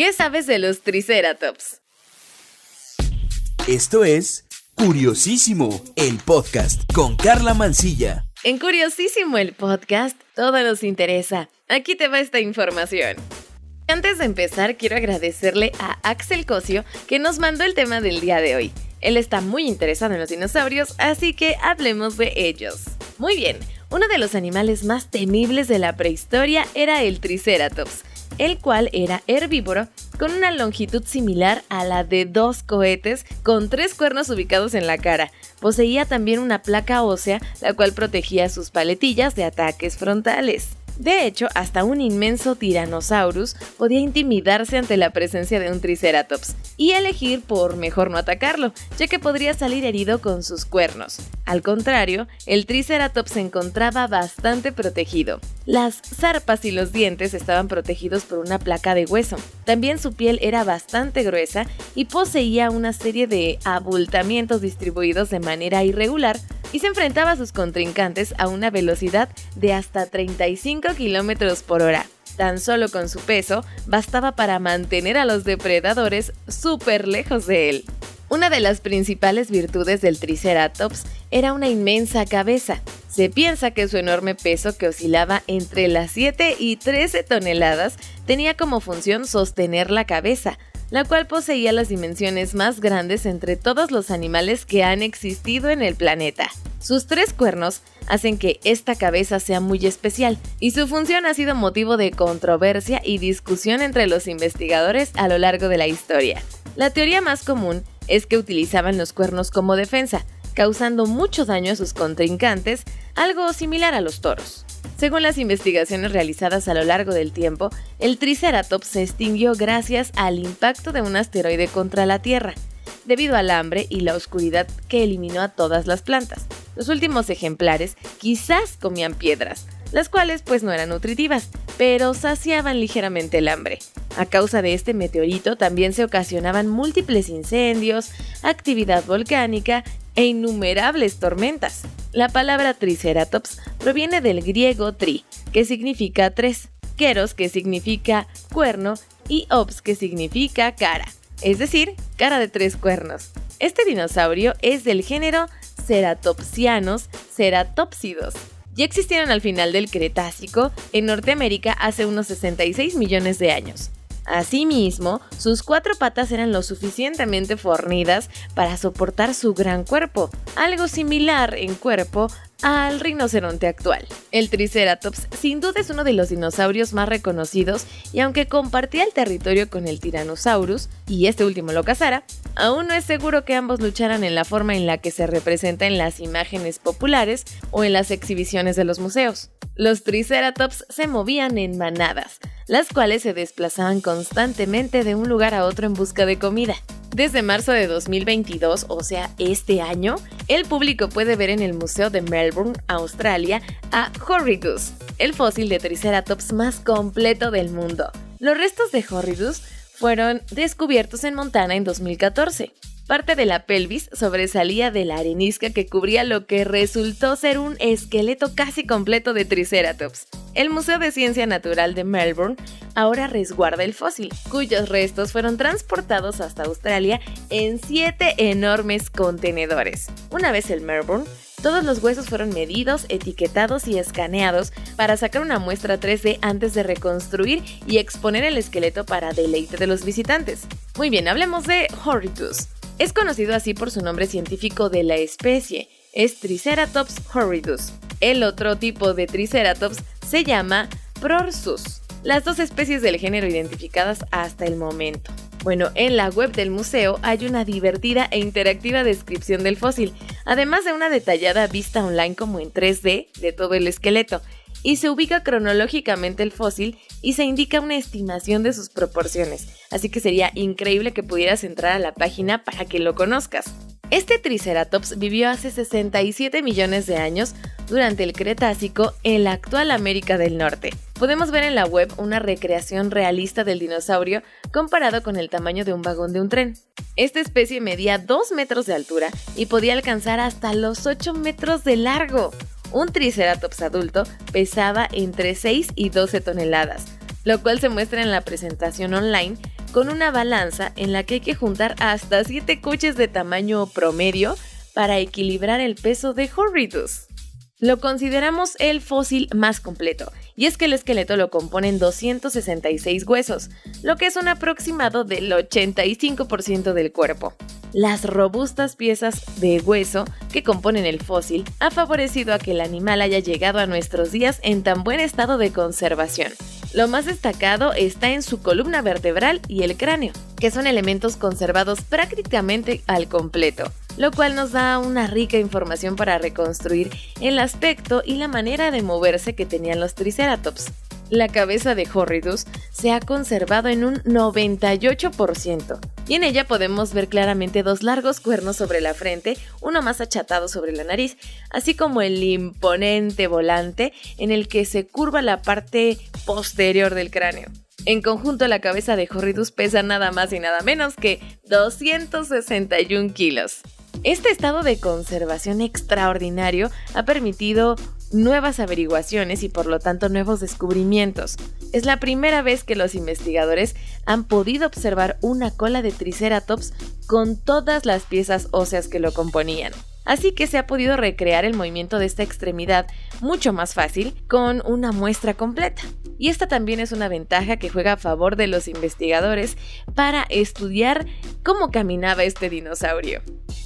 ¿Qué sabes de los Triceratops? Esto es Curiosísimo, el podcast con Carla Mancilla. En Curiosísimo, el podcast, todo nos interesa. Aquí te va esta información. Antes de empezar, quiero agradecerle a Axel Cosio que nos mandó el tema del día de hoy. Él está muy interesado en los dinosaurios, así que hablemos de ellos. Muy bien, uno de los animales más temibles de la prehistoria era el Triceratops, el cual era herbívoro con una longitud similar a la de dos cohetes con tres cuernos ubicados en la cara. Poseía también una placa ósea, la cual protegía sus paletillas de ataques frontales. De hecho, hasta un inmenso Tyrannosaurus podía intimidarse ante la presencia de un Triceratops y elegir por mejor no atacarlo, ya que podría salir herido con sus cuernos. Al contrario, el Triceratops se encontraba bastante protegido. Las zarpas y los dientes estaban protegidos por una placa de hueso. También su piel era bastante gruesa y poseía una serie de abultamientos distribuidos de manera irregular y se enfrentaba a sus contrincantes a una velocidad de hasta 35 km por hora. Tan solo con su peso bastaba para mantener a los depredadores súper lejos de él. Una de las principales virtudes del Triceratops era una inmensa cabeza. Se piensa que su enorme peso, que oscilaba entre las 7 y 13 toneladas, tenía como función sostener la cabeza, la cual poseía las dimensiones más grandes entre todos los animales que han existido en el planeta. Sus tres cuernos hacen que esta cabeza sea muy especial y su función ha sido motivo de controversia y discusión entre los investigadores a lo largo de la historia. La teoría más común es que utilizaban los cuernos como defensa, causando mucho daño a sus contrincantes, algo similar a los toros. Según las investigaciones realizadas a lo largo del tiempo, el Triceratops se extinguió gracias al impacto de un asteroide contra la Tierra, debido al hambre y la oscuridad que eliminó a todas las plantas. Los últimos ejemplares quizás comían piedras, las cuales pues no eran nutritivas, pero saciaban ligeramente el hambre. A causa de este meteorito también se ocasionaban múltiples incendios, actividad volcánica e innumerables tormentas. La palabra Triceratops proviene del griego tri, que significa tres, keros, que significa cuerno, y ops, que significa cara, es decir, cara de tres cuernos. Este dinosaurio es del género Ceratopsianos ceratopsidos. Ya existieron al final del Cretácico en Norteamérica hace unos 66 millones de años. Asimismo, sus cuatro patas eran lo suficientemente fornidas para soportar su gran cuerpo, algo similar en cuerpo al rinoceronte actual. El Triceratops sin duda es uno de los dinosaurios más reconocidos y aunque compartía el territorio con el Tyrannosaurus, y este último lo cazara, aún no es seguro que ambos lucharan en la forma en la que se representa en las imágenes populares o en las exhibiciones de los museos. Los Triceratops se movían en manadas, las cuales se desplazaban constantemente de un lugar a otro en busca de comida. Desde marzo de 2022, o sea, este año, el público puede ver en el Museo de Melbourne, Australia, a Horridus, el fósil de Triceratops más completo del mundo. Los restos de Horridus fueron descubiertos en Montana en 2014. Parte de la pelvis sobresalía de la arenisca que cubría lo que resultó ser un esqueleto casi completo de Triceratops. El Museo de Ciencia Natural de Melbourne ahora resguarda el fósil, cuyos restos fueron transportados hasta Australia en siete enormes contenedores. Una vez en Melbourne, todos los huesos fueron medidos, etiquetados y escaneados para sacar una muestra 3D antes de reconstruir y exponer el esqueleto para deleite de los visitantes. Muy bien, hablemos de Horridus. Es conocido así por su nombre científico de la especie, es Triceratops horridus. El otro tipo de Triceratops se llama Prorsus. Las dos especies del género identificadas hasta el momento. Bueno, en la web del museo hay una divertida e interactiva descripción del fósil, además de una detallada vista online como en 3D de todo el esqueleto, y se ubica cronológicamente el fósil y se indica una estimación de sus proporciones, así que sería increíble que pudieras entrar a la página para que lo conozcas. Este Triceratops vivió hace 67 millones de años durante el Cretácico en la actual América del Norte. Podemos ver en la web una recreación realista del dinosaurio comparado con el tamaño de un vagón de un tren. Esta especie medía 2 metros de altura y podía alcanzar hasta los 8 metros de largo. Un Triceratops adulto pesaba entre 6 y 12 toneladas, lo cual se muestra en la presentación online con una balanza en la que hay que juntar hasta 7 coches de tamaño promedio para equilibrar el peso de Horridus. Lo consideramos el fósil más completo, y es que el esqueleto lo componen 266 huesos, lo que es un aproximado del 85% del cuerpo. Las robustas piezas de hueso que componen el fósil ha favorecido a que el animal haya llegado a nuestros días en tan buen estado de conservación. Lo más destacado está en su columna vertebral y el cráneo, que son elementos conservados prácticamente al completo lo cual nos da una rica información para reconstruir el aspecto y la manera de moverse que tenían los Triceratops. La cabeza de Horridus se ha conservado en un 98%, y en ella podemos ver claramente dos largos cuernos sobre la frente, uno más achatado sobre la nariz, así como el imponente volante en el que se curva la parte posterior del cráneo. En conjunto, la cabeza de Horridus pesa nada más y nada menos que 261 kilos. Este estado de conservación extraordinario ha permitido nuevas averiguaciones y por lo tanto nuevos descubrimientos. Es la primera vez que los investigadores han podido observar una cola de Triceratops con todas las piezas óseas que lo componían. Así que se ha podido recrear el movimiento de esta extremidad mucho más fácil con una muestra completa. Y esta también es una ventaja que juega a favor de los investigadores para estudiar cómo caminaba este dinosaurio.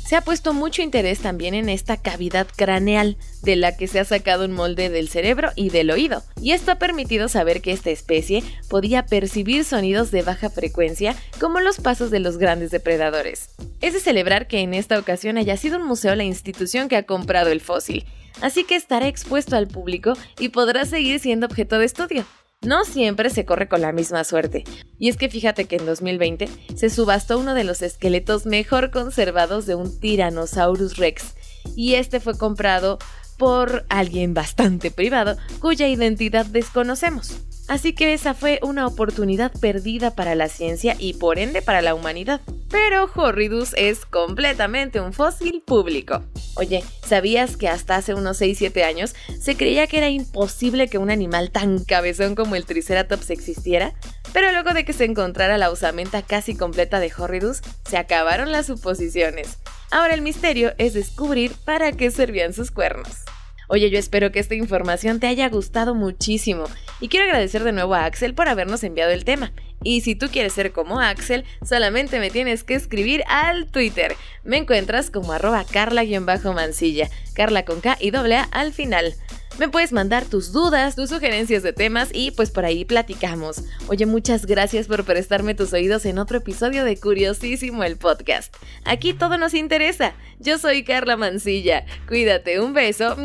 Se ha puesto mucho interés también en esta cavidad craneal, de la que se ha sacado un molde del cerebro y del oído, y esto ha permitido saber que esta especie podía percibir sonidos de baja frecuencia como los pasos de los grandes depredadores. Es de celebrar que en esta ocasión haya sido un museo la institución que ha comprado el fósil, así que estará expuesto al público y podrá seguir siendo objeto de estudio no siempre se corre con la misma suerte. Y es que fíjate que en 2020 se subastó uno de los esqueletos mejor conservados de un Tyrannosaurus Rex, y este fue comprado por alguien bastante privado cuya identidad desconocemos. Así que esa fue una oportunidad perdida para la ciencia y por ende para la humanidad. Pero Horridus es completamente un fósil público. Oye, ¿sabías que hasta hace unos 6-7 años se creía que era imposible que un animal tan cabezón como el Triceratops existiera? Pero luego de que se encontrara la usamenta casi completa de Horridus, se acabaron las suposiciones. Ahora el misterio es descubrir para qué servían sus cuernos. Oye, yo espero que esta información te haya gustado muchísimo y quiero agradecer de nuevo a Axel por habernos enviado el tema. Y si tú quieres ser como Axel, solamente me tienes que escribir al Twitter. Me encuentras como arroba carla-mancilla, carla con K y doble A al final. Me puedes mandar tus dudas, tus sugerencias de temas y pues por ahí platicamos. Oye, muchas gracias por prestarme tus oídos en otro episodio de Curiosísimo el podcast. Aquí todo nos interesa. Yo soy Carla Mancilla. Cuídate, un beso.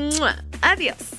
Adiós.